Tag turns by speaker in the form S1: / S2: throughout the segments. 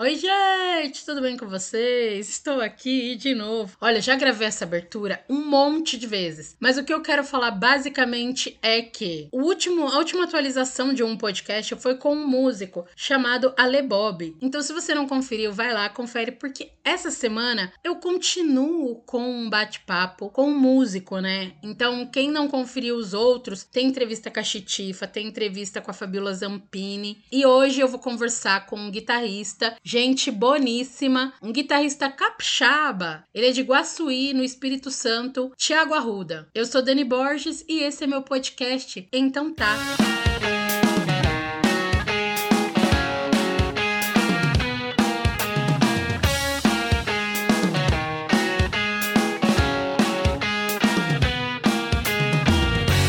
S1: Oi, gente, tudo bem com vocês? Estou aqui de novo. Olha, já gravei essa abertura um monte de vezes, mas o que eu quero falar basicamente é que o último, a última atualização de um podcast foi com um músico chamado Ale Bob. Então, se você não conferiu, vai lá, confere, porque essa semana eu continuo com um bate-papo com um músico, né? Então, quem não conferiu os outros, tem entrevista com a Chitifa, tem entrevista com a Fabiola Zampini, e hoje eu vou conversar com um guitarrista gente boníssima, um guitarrista capixaba. Ele é de Guaçuí, no Espírito Santo, Tiago Arruda. Eu sou Dani Borges e esse é meu podcast. Então tá.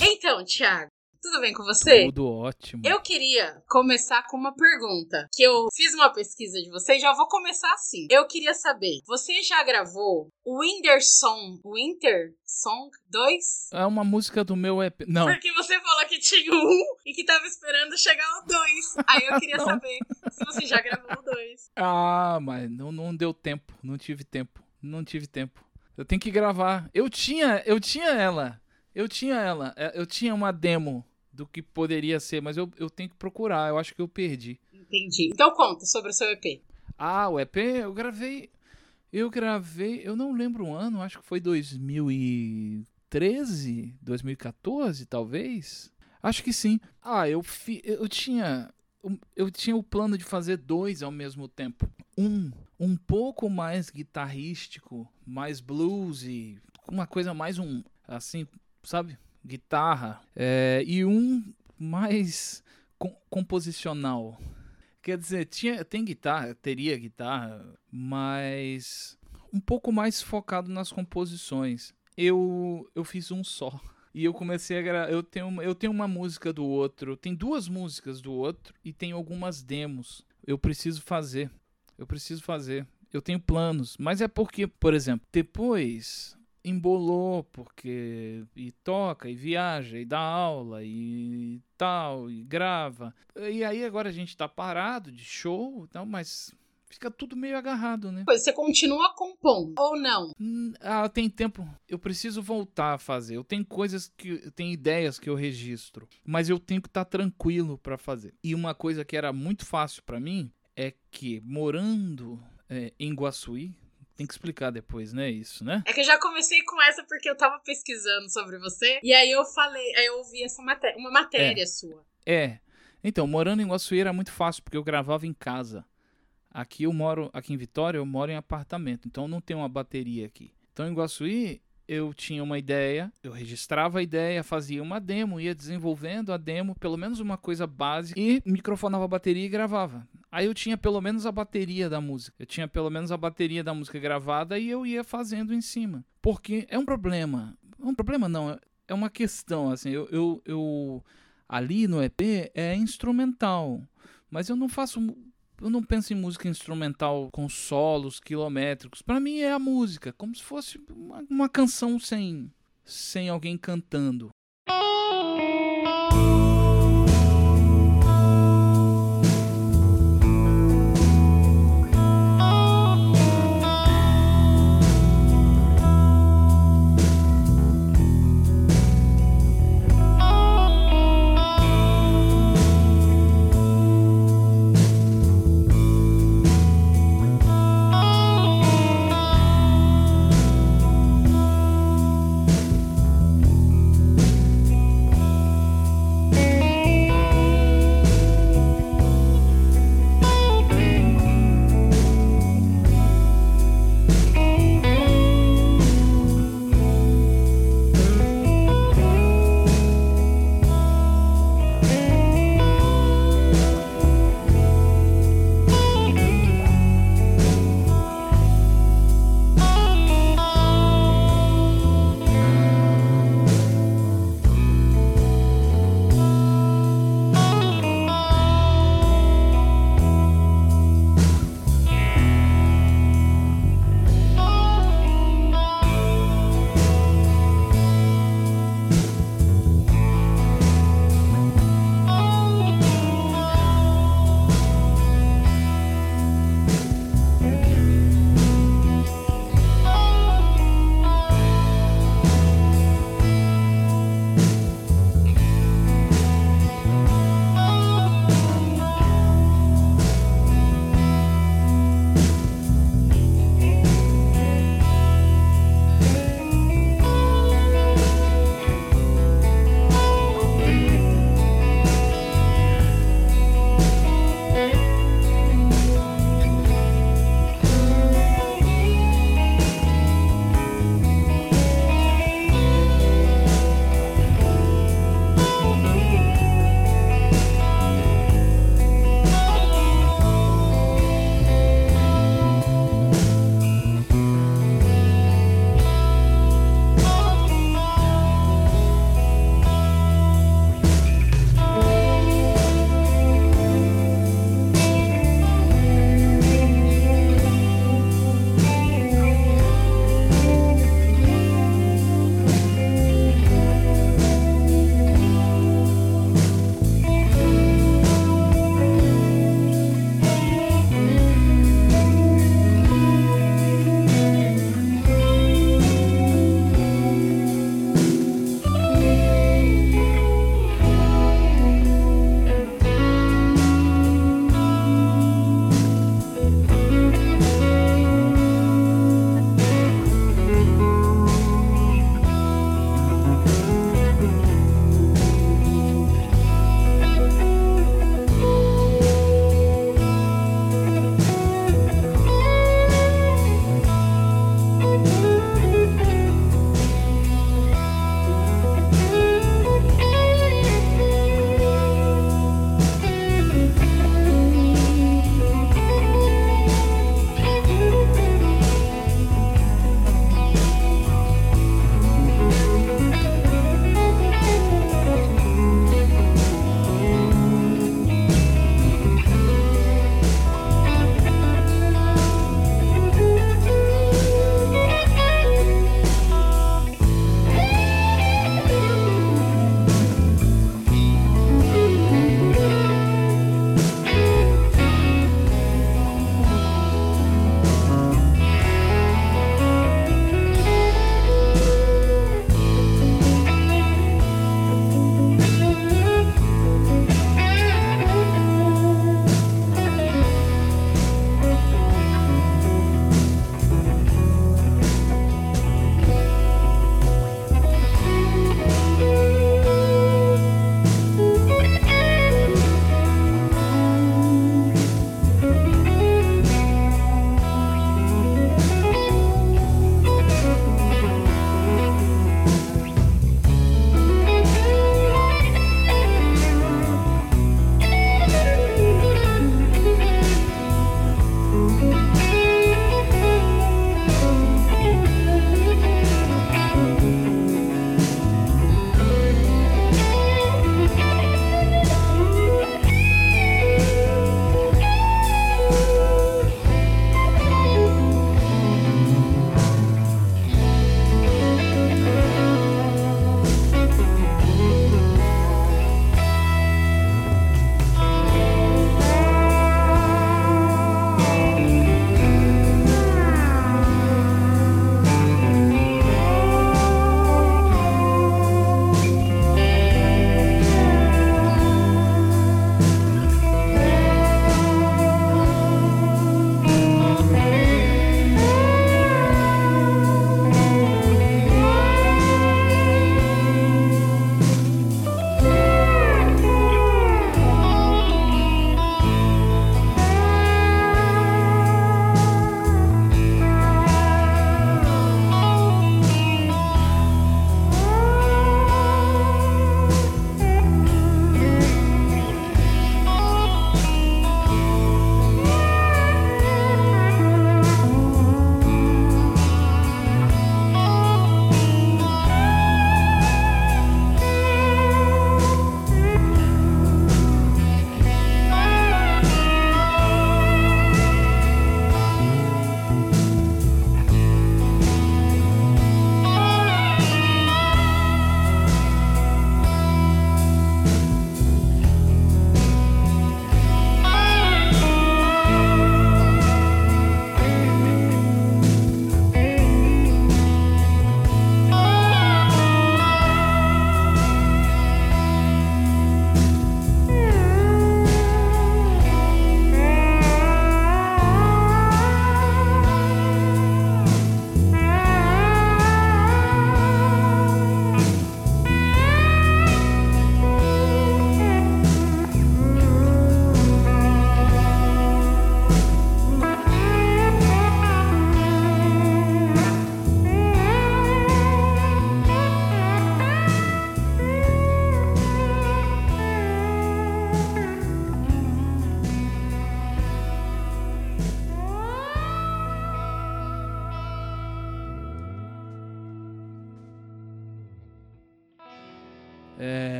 S1: Então, Thiago, tudo bem com você?
S2: Tudo ótimo.
S1: Eu queria começar com uma pergunta. Que eu fiz uma pesquisa de você e já vou começar assim. Eu queria saber, você já gravou Winter Song, Winter Song 2?
S2: É uma música do meu EP. Não.
S1: Porque você falou que tinha um e que tava esperando chegar ao 2. Aí eu queria saber se você já gravou o 2.
S2: Ah, mas não, não deu tempo. Não tive tempo. Não tive tempo. Eu tenho que gravar. Eu tinha, eu tinha ela. Eu tinha ela. É, eu tinha uma demo do que poderia ser, mas eu, eu tenho que procurar. Eu acho que eu perdi.
S1: Entendi. Então conta sobre o seu EP.
S2: Ah, o EP eu gravei. Eu gravei. Eu não lembro o ano, acho que foi 2013, 2014, talvez. Acho que sim. Ah, eu, fi, eu tinha. Eu tinha o plano de fazer dois ao mesmo tempo. Um, um pouco mais guitarrístico, mais bluesy, uma coisa mais um. Assim, sabe? Guitarra, é, e um mais com, composicional. Quer dizer, tinha, tem guitarra, teria guitarra, mas um pouco mais focado nas composições. Eu, eu fiz um só. E eu comecei a gravar. Eu tenho, eu tenho uma música do outro. Tem duas músicas do outro e tem algumas demos. Eu preciso fazer. Eu preciso fazer. Eu tenho planos. Mas é porque, por exemplo, depois embolou, porque e toca, e viaja, e dá aula, e tal, e grava. E aí agora a gente tá parado de show, então, mas fica tudo meio agarrado, né?
S1: Você continua compondo ou não?
S2: Hum, ah, tem tempo. Eu preciso voltar a fazer. Eu tenho coisas que, tem ideias que eu registro, mas eu tenho que estar tá tranquilo para fazer. E uma coisa que era muito fácil para mim é que morando é, em Guaçuí, tem que explicar depois, né? Isso, né?
S1: É que eu já comecei com essa porque eu tava pesquisando sobre você. E aí eu falei, aí eu ouvi essa matéria, uma matéria
S2: é.
S1: sua.
S2: É. Então, morando em Guaçuí era muito fácil, porque eu gravava em casa. Aqui eu moro, aqui em Vitória, eu moro em apartamento, então não tem uma bateria aqui. Então em Guaçuí eu tinha uma ideia, eu registrava a ideia, fazia uma demo, ia desenvolvendo a demo, pelo menos uma coisa básica, e microfonava a bateria e gravava. Aí eu tinha pelo menos a bateria da música. Eu tinha pelo menos a bateria da música gravada e eu ia fazendo em cima. Porque é um problema. Um problema não, é uma questão, assim, eu, eu, eu ali no EP é instrumental, mas eu não faço eu não penso em música instrumental com solos quilométricos. Para mim é a música, como se fosse uma, uma canção sem, sem alguém cantando.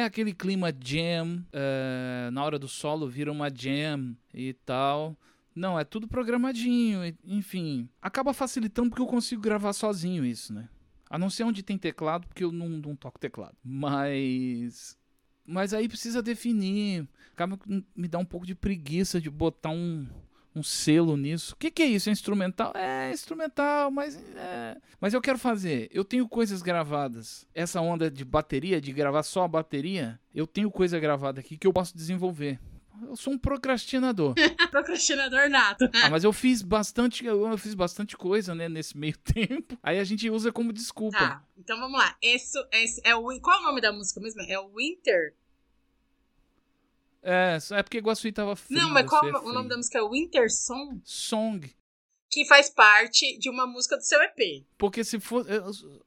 S2: É aquele clima jam, é, na hora do solo vira uma jam e tal. Não, é tudo programadinho, enfim. Acaba facilitando porque eu consigo gravar sozinho isso, né? A não ser onde tem teclado, porque eu não, não toco teclado. Mas. Mas aí precisa definir. Acaba me dá um pouco de preguiça de botar um, um selo nisso. O que, que, é isso? É instrumental? É instrumental, mas é... mas eu quero fazer. Eu tenho coisas gravadas. Essa onda de bateria, de gravar só a bateria, eu tenho coisa gravada aqui que eu posso desenvolver. Eu sou um procrastinador.
S1: procrastinador nato.
S2: ah, mas eu fiz bastante, eu fiz bastante coisa, né, nesse meio tempo. Aí a gente usa como desculpa.
S1: Tá, então vamos lá. Esse, esse é o qual é o nome da música mesmo? É o Winter.
S2: É, é porque Guaçuí tava frio.
S1: Não, mas qual é o nome da música? É Winter Song?
S2: Song.
S1: Que faz parte de uma música do seu EP.
S2: Porque se for. É,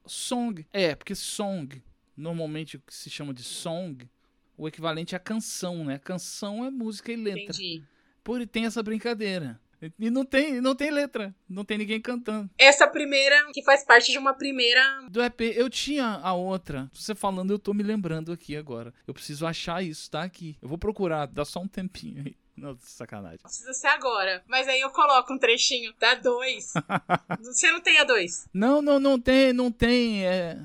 S2: song. É, porque song. Normalmente o que se chama de song o equivalente à canção, né? Canção é música e letra.
S1: Entendi.
S2: Por tem essa brincadeira. E não tem, não tem letra, não tem ninguém cantando.
S1: Essa primeira, que faz parte de uma primeira.
S2: Do EP, eu tinha a outra. Você falando, eu tô me lembrando aqui agora. Eu preciso achar isso, tá aqui. Eu vou procurar, dá só um tempinho aí. Não, sacanagem.
S1: Precisa ser agora. Mas aí eu coloco um trechinho da dois. Você não tem a dois?
S2: Não, não, não tem, não tem. É...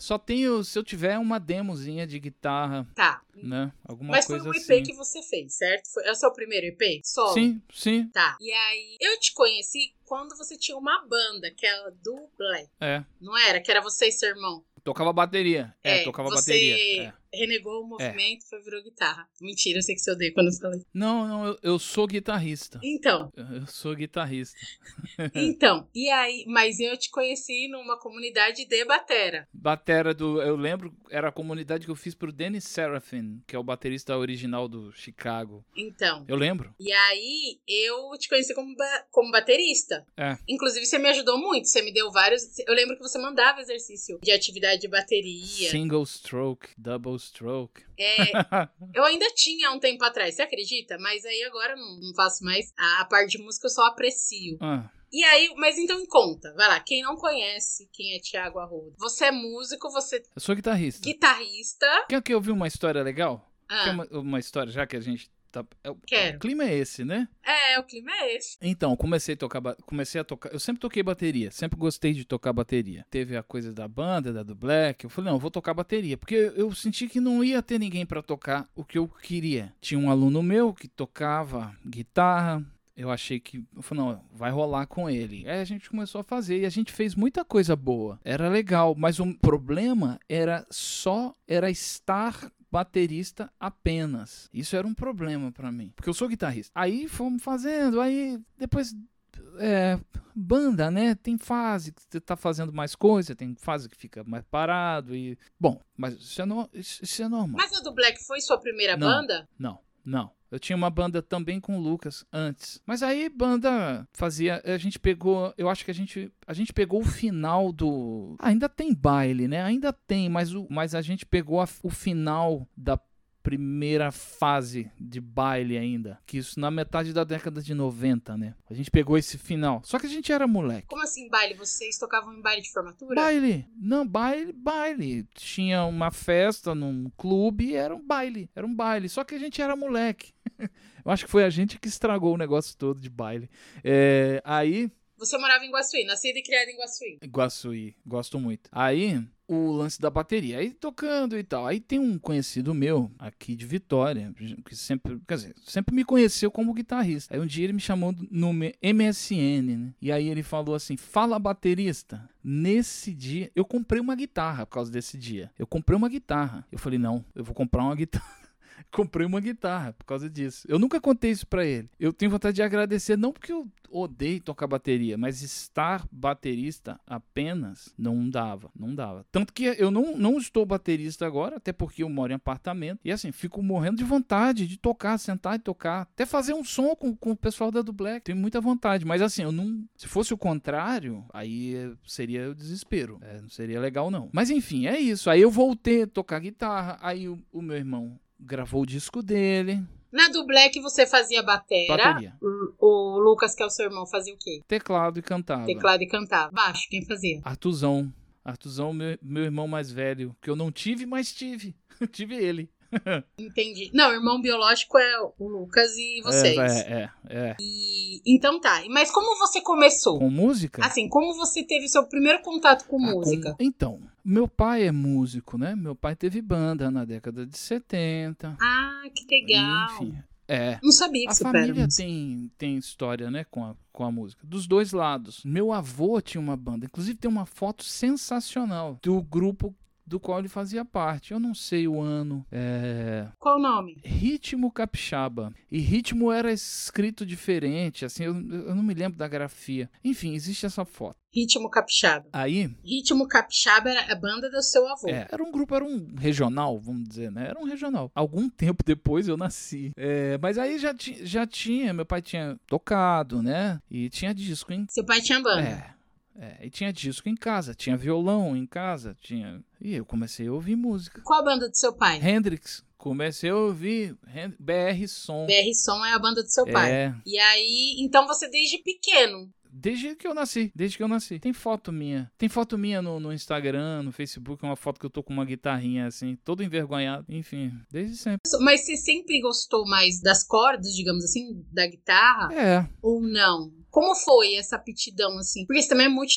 S2: Só tenho, se eu tiver uma demozinha de guitarra.
S1: Tá.
S2: Né? Alguma
S1: Mas
S2: coisa
S1: foi um EP
S2: assim.
S1: que você fez, certo? Foi, é o seu primeiro EP? Solo?
S2: Sim, sim.
S1: Tá. E aí, eu te conheci quando você tinha uma banda, que era do Black.
S2: É.
S1: Não era? Que era você e seu irmão.
S2: Tocava bateria. É,
S1: É,
S2: tocava
S1: você
S2: bateria. É.
S1: renegou o movimento e foi virou guitarra. Mentira, eu sei que você odeia quando eu falei.
S2: Não, não, eu, eu sou guitarrista.
S1: Então,
S2: Eu eu sou guitarrista.
S1: então. E aí, mas eu te conheci numa comunidade de batera.
S2: Batera do. Eu lembro, era a comunidade que eu fiz pro Dennis Serafin, que é o baterista original do Chicago.
S1: Então.
S2: Eu lembro.
S1: E aí, eu te conheci como, ba- como baterista.
S2: É.
S1: Inclusive, você me ajudou muito. Você me deu vários. Eu lembro que você mandava exercício de atividade de bateria.
S2: Single stroke, double stroke.
S1: É, eu ainda tinha um tempo atrás, você acredita? Mas aí agora eu não, faço mais. A, a parte de música eu só aprecio.
S2: Ah,
S1: E aí, mas então conta, vai lá. Quem não conhece quem é Tiago Arruda? Você é músico, você
S2: eu sou guitarrista.
S1: guitarrista.
S2: Quer que eu uma história legal?
S1: Ah,
S2: uma, uma história, já que a gente tá. é o-
S1: Quero.
S2: O clima é esse, né?
S1: é, o clima é esse.
S2: Então, comecei a tocar, comecei a tocar, eu sempre toquei bateria, sempre gostei de tocar bateria. Teve a coisa da banda, da do Black, eu falei, não, eu vou tocar bateria, porque eu senti que não ia ter ninguém pra tocar o que eu queria. Tinha um aluno meu que tocava guitarra, eu achei que, eu falei, não, vai rolar com ele. Aí a gente começou a fazer e a gente fez muita coisa boa. Era legal, mas o problema era só era estar baterista apenas. Isso era um problema pra mim, porque eu sou guitarrista. Aí fomos fazendo, aí depois é, banda, né? Tem fase que você tá fazendo mais coisa, tem fase que fica mais parado e bom, mas isso é, no- isso- isso é normal.
S1: Mas a do Black foi sua primeira
S2: Não.
S1: banda?
S2: Não, não. Eu tinha uma banda também com o Lucas antes. Mas aí banda fazia, a gente pegou, eu acho que a gente, a gente pegou o final do, ainda tem baile, né? Ainda tem, mas o, mas a gente pegou a- o final da primeira fase de baile ainda, que isso na metade da década de 90, né? A gente pegou esse final. Só que a gente era moleque.
S1: Como assim, baile? Vocês tocavam em baile de formatura?
S2: Baile. Não, baile, baile. Tinha uma festa num clube e era um baile. Era um baile. Só que a gente era moleque. Eu acho que foi a gente que estragou o negócio todo de baile. É, aí,
S1: Você morava em Guaçuí, nascida e criada em Guaçuí.
S2: Guaçuí, gosto muito. Aí, o lance da bateria. Aí tocando e tal. Aí tem um conhecido meu aqui de Vitória, que sempre, quer dizer, sempre me conheceu como guitarrista. Aí um dia ele me chamou no MSN, né? E aí ele falou assim: "Fala baterista". Nesse dia, eu comprei uma guitarra por causa desse dia. Eu comprei uma guitarra. Eu falei: "Não, eu vou comprar uma guitarra". Comprei uma guitarra por causa disso. Eu nunca contei isso pra ele. Eu tenho vontade de agradecer, não porque eu odeio tocar bateria, mas estar baterista apenas não dava, não dava. Tanto que eu não, não estou baterista agora, até porque eu moro em apartamento. E assim, fico morrendo de vontade de tocar, sentar e tocar. Até fazer um som com, com o pessoal da Black. Tenho muita vontade. Mas assim, eu não. Se fosse o contrário, aí seria o desespero. É, não seria legal, não. Mas enfim, é isso. Aí eu voltei a tocar guitarra. Aí o, o meu irmão gravou o disco dele.
S1: Na do Black você fazia batera.
S2: Bateria.
S1: O, o Lucas, que é o seu irmão, fazia o quê?
S2: Teclado e cantava.
S1: Teclado e cantava. Baixo, quem fazia?
S2: Artuzão. Artuzão, meu, meu irmão mais velho, que eu não tive, mas tive. tive ele.
S1: Entendi. Não, o irmão biológico é o Lucas e vocês.
S2: É, é, é.
S1: E, então tá. Mas como você começou?
S2: Com música?
S1: Assim, como você teve seu primeiro contato com
S2: Ah,
S1: música?
S2: com- Então, meu pai é músico, né? Meu pai teve banda na década de 70.
S1: Ah, que legal.
S2: Enfim, é.
S1: Não sabia que
S2: A família tem, tem história, né, com a, com a música. Dos dois lados. Meu avô tinha uma banda. Inclusive tem uma foto sensacional do grupo do qual ele fazia parte. Eu não sei o ano. É...
S1: Qual o nome?
S2: Ritmo Capixaba. E ritmo era escrito diferente, assim, eu, eu não me lembro da grafia. Enfim, existe essa foto.
S1: Ritmo Capixaba.
S2: Aí,
S1: Ritmo Capixaba era a banda do seu avô.
S2: É, era um grupo, era um regional, vamos dizer, né? Era um regional. Algum tempo depois eu nasci. É, mas aí já, já tinha, meu pai tinha tocado, né? E tinha disco em.
S1: Seu pai tinha banda.
S2: É, é, e tinha disco em casa, tinha violão em casa, tinha. E eu comecei a ouvir música.
S1: Qual a banda do seu pai?
S2: Hendrix, comecei a ouvir BR Som.
S1: BR Som é a banda do seu pai.
S2: É,
S1: E aí, então você desde pequeno.
S2: desde que eu nasci, desde que eu nasci. Tem foto minha. Tem foto minha no, no Instagram, no Facebook, uma foto que eu tô com uma guitarrinha assim, todo envergonhado. Enfim, desde sempre.
S1: Mas você sempre gostou mais das cordas, digamos assim, da guitarra?
S2: É,
S1: Ou não? Como foi essa aptidão, assim? Porque você também é muito.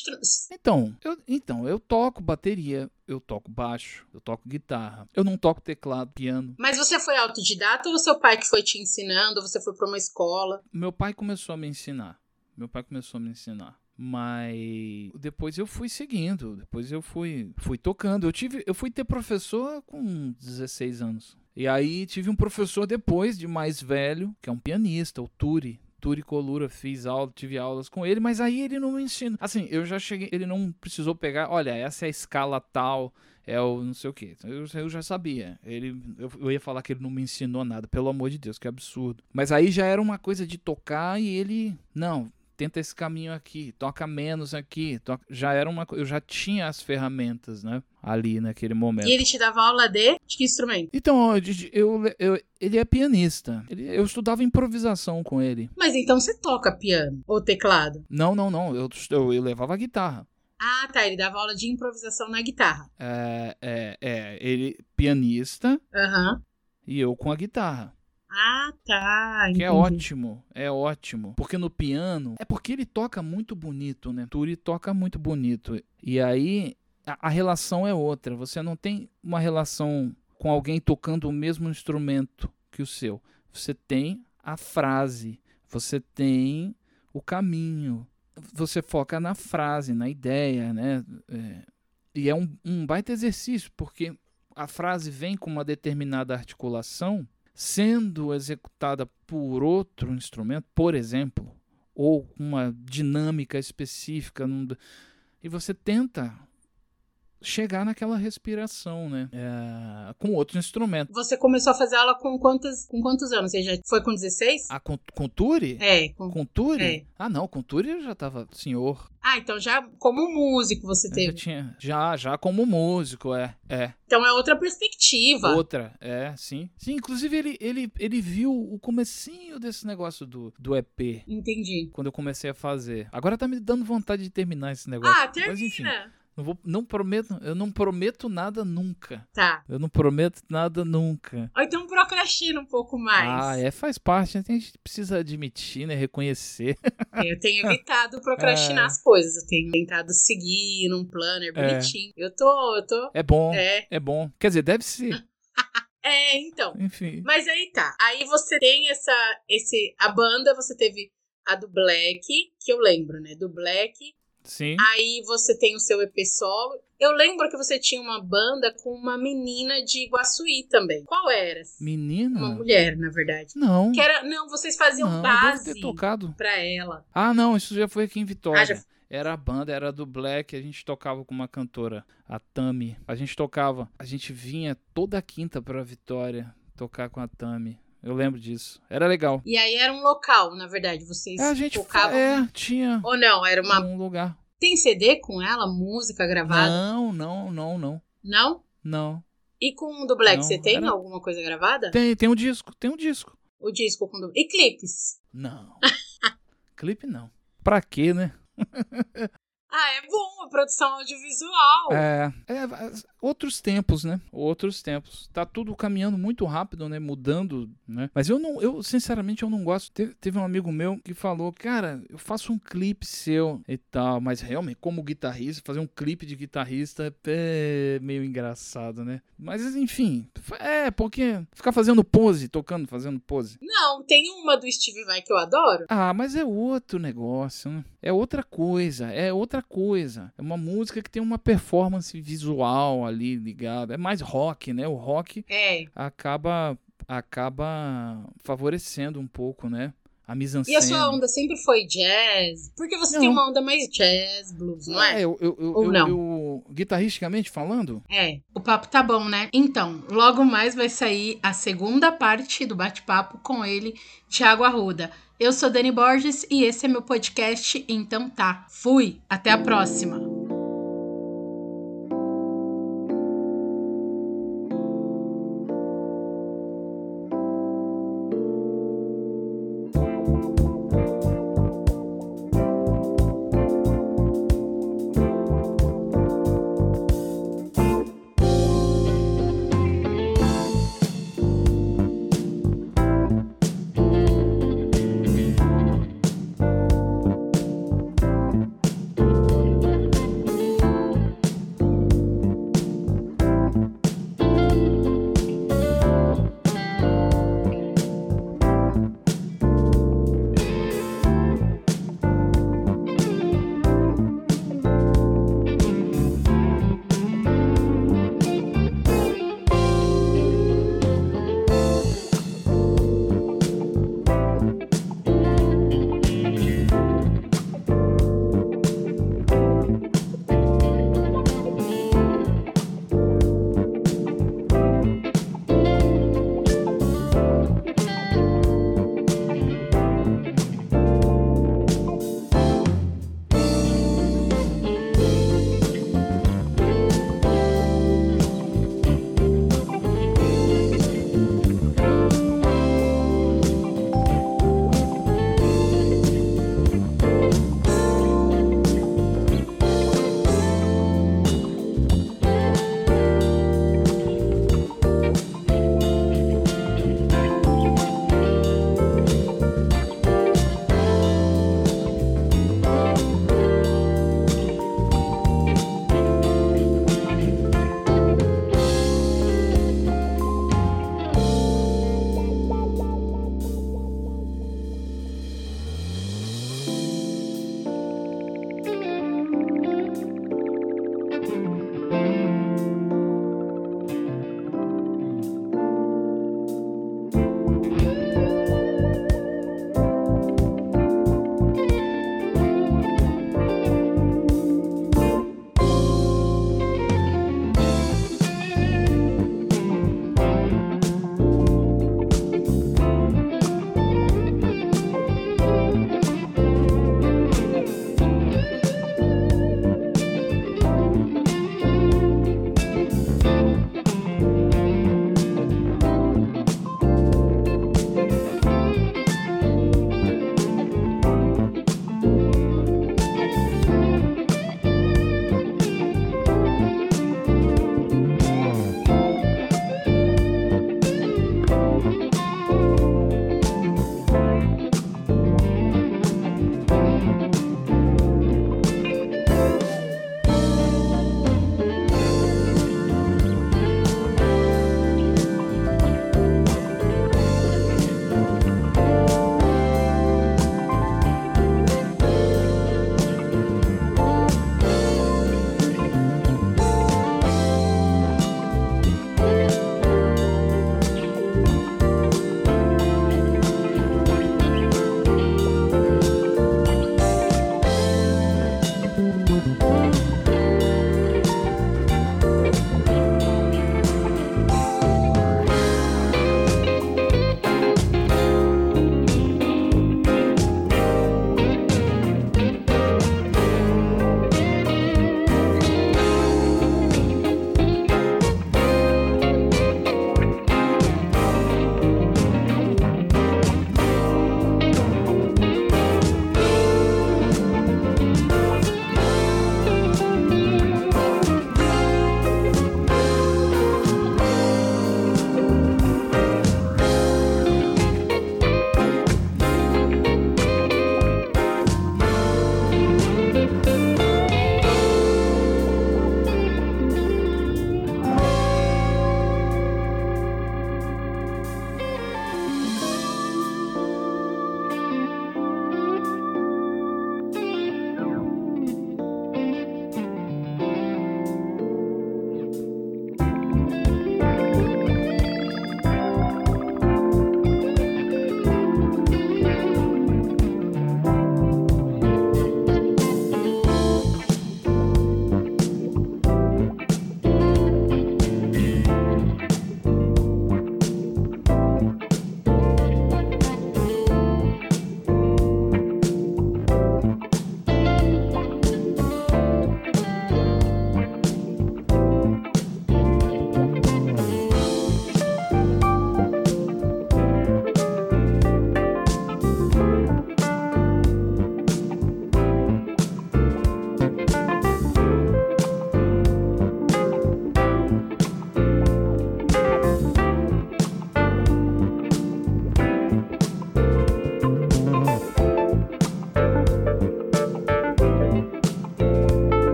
S2: Então, eu, então, eu toco bateria, eu toco baixo, eu toco guitarra. Eu não toco teclado, piano.
S1: Mas você foi autodidata ou seu pai que foi te ensinando? Você foi pra uma escola?
S2: Meu pai começou a me ensinar. Meu pai começou a me ensinar. Mas depois eu fui seguindo, depois eu fui fui tocando. Eu tive, eu fui ter professor com 16 anos. E aí tive um professor depois de mais velho, que é um pianista, o Turi. Turi Colura, fiz aula, tive aulas com ele, mas aí ele não me ensina. Assim, eu já cheguei, ele não precisou pegar, olha, essa é a escala tal, é o não sei o que. Eu, eu já sabia. Ele, eu, eu ia falar que ele não me ensinou nada, pelo amor de Deus, que absurdo. Mas aí já era uma coisa de tocar e ele, não, tenta esse caminho aqui, toca menos aqui. toca- Já era uma, eu já tinha as ferramentas, né, ali naquele momento.
S1: E ele te dava aula de, de que instrumento?
S2: Então, eu, eu- eu- ele é pianista. Ele- eu estudava improvisação com ele.
S1: Mas então você toca piano ou teclado?
S2: Não, não, não. Eu, eu, eu levava a guitarra.
S1: Ah, tá. Ele dava aula de improvisação na guitarra.
S2: É, é, é, ele pianista
S1: Aham.
S2: e eu com a guitarra.
S1: Ah, tá.
S2: Que é
S1: entendi.
S2: ótimo, é ótimo. Porque no piano, é porque ele toca muito bonito, né? Turi toca muito bonito. E aí a, a relação é outra. Você não tem uma relação com alguém tocando o mesmo instrumento que o seu. Você tem a frase, você tem o caminho. Você foca na frase, na ideia, né? É, e é um, um baita exercício, porque a frase vem com uma determinada articulação sendo executada por outro instrumento, por exemplo, ou uma dinâmica específica, e você tenta chegar naquela respiração, né? É, com outro instrumento.
S1: Você começou a fazer aula com quantos, com quantos anos? Você já foi com 16?
S2: Ah, com, com Turi?
S1: É. com-
S2: Com Turi?
S1: É.
S2: Ah, não, com Turi eu já tava senhor.
S1: Ah, então já como músico você
S2: Eu já
S1: teve.
S2: tinha, já, já como músico, é, é.
S1: Então é outra perspectiva.
S2: Outra, é, sim. Sim, inclusive ele, ele, ele viu o comecinho desse negócio do, do EP.
S1: Entendi.
S2: quando eu comecei a fazer. Agora tá me dando vontade de terminar esse negócio.
S1: Ah,
S2: Mas enfim,
S1: termina.
S2: Não, vou, não prometo, eu não prometo nada nunca.
S1: Tá.
S2: Eu não prometo nada nunca.
S1: Ou então procrastina um pouco mais.
S2: Ah, é, faz parte, né? a gente precisa admitir, né? Reconhecer.
S1: É, Eu tenho evitado procrastinar
S2: É.
S1: as coisas. Eu tenho tentado seguir num planner bonitinho. Eu tô, eu tô.
S2: É bom,
S1: É.
S2: é bom. Quer dizer, deve ser.
S1: É, então.
S2: Enfim.
S1: Mas aí tá. Aí você tem essa. Esse, a banda, você teve a do Black, que eu lembro, né? Do Black.
S2: Sim.
S1: Aí você tem o seu EP solo. Eu lembro que você tinha uma banda com uma menina de Iguaçuí também. Qual era? Uma
S2: Menina?
S1: mulher, na verdade.
S2: Não.
S1: Que era. Não, vocês faziam
S2: não,
S1: base
S2: ter tocado.
S1: pra ela.
S2: Ah, não, isso já foi aqui em Vitória.
S1: Ah, já-
S2: Era a banda, era do Black, a gente tocava com uma cantora, a Tami. A gente tocava, a gente vinha toda quinta pra Vitória tocar com a Tami. Eu lembro disso. Era legal.
S1: E aí era um local, na verdade. Vocês
S2: a gente
S1: tocavam.
S2: é, tinha
S1: Ou não? Era uma.
S2: um lugar.
S1: Tem CD com ela? Música gravada?
S2: Não, não, não, não.
S1: Não?
S2: Não.
S1: E com o do Black,
S2: Não,
S1: você tem
S2: era-
S1: alguma coisa gravada?
S2: Tem, tem um disco, tem um disco.
S1: O disco com o do... E clipes?
S2: Não. Clipe não. Pra quê, né?
S1: Ah, é bom, a produção audiovisual.
S2: É, é, outros tempos, né? Outros tempos. Tá tudo caminhando muito rápido, né? Mudando, né? Mas eu não, eu sinceramente eu não gosto. Teve, teve um amigo meu que falou, cara, eu faço um clipe seu e tal, mas realmente como guitarrista, fazer um clipe de guitarrista é meio engraçado, né? Mas enfim, é porque ficar fazendo pose, tocando, fazendo pose.
S1: Não, tem uma do Steve Vai que eu adoro.
S2: Ah, mas é outro negócio, né? É outra coisa, é outra coisa. É uma música que tem uma performance visual ali ligada. É mais rock, né? O rock
S1: é.
S2: acaba acaba favorecendo um pouco, né? A mise
S1: E a sua onda sempre foi jazz? Porque você não. tem uma onda mais jazz, blues, não é?
S2: É, eu, eu, eu, Ou não? Eu, guitarristicamente falando?
S1: É, o papo tá bom, né? Então, logo mais vai sair a segunda parte do bate-papo com ele, Thiago Arruda. Eu sou Dani Borges e esse é meu podcast, então tá. Fui, até a próxima.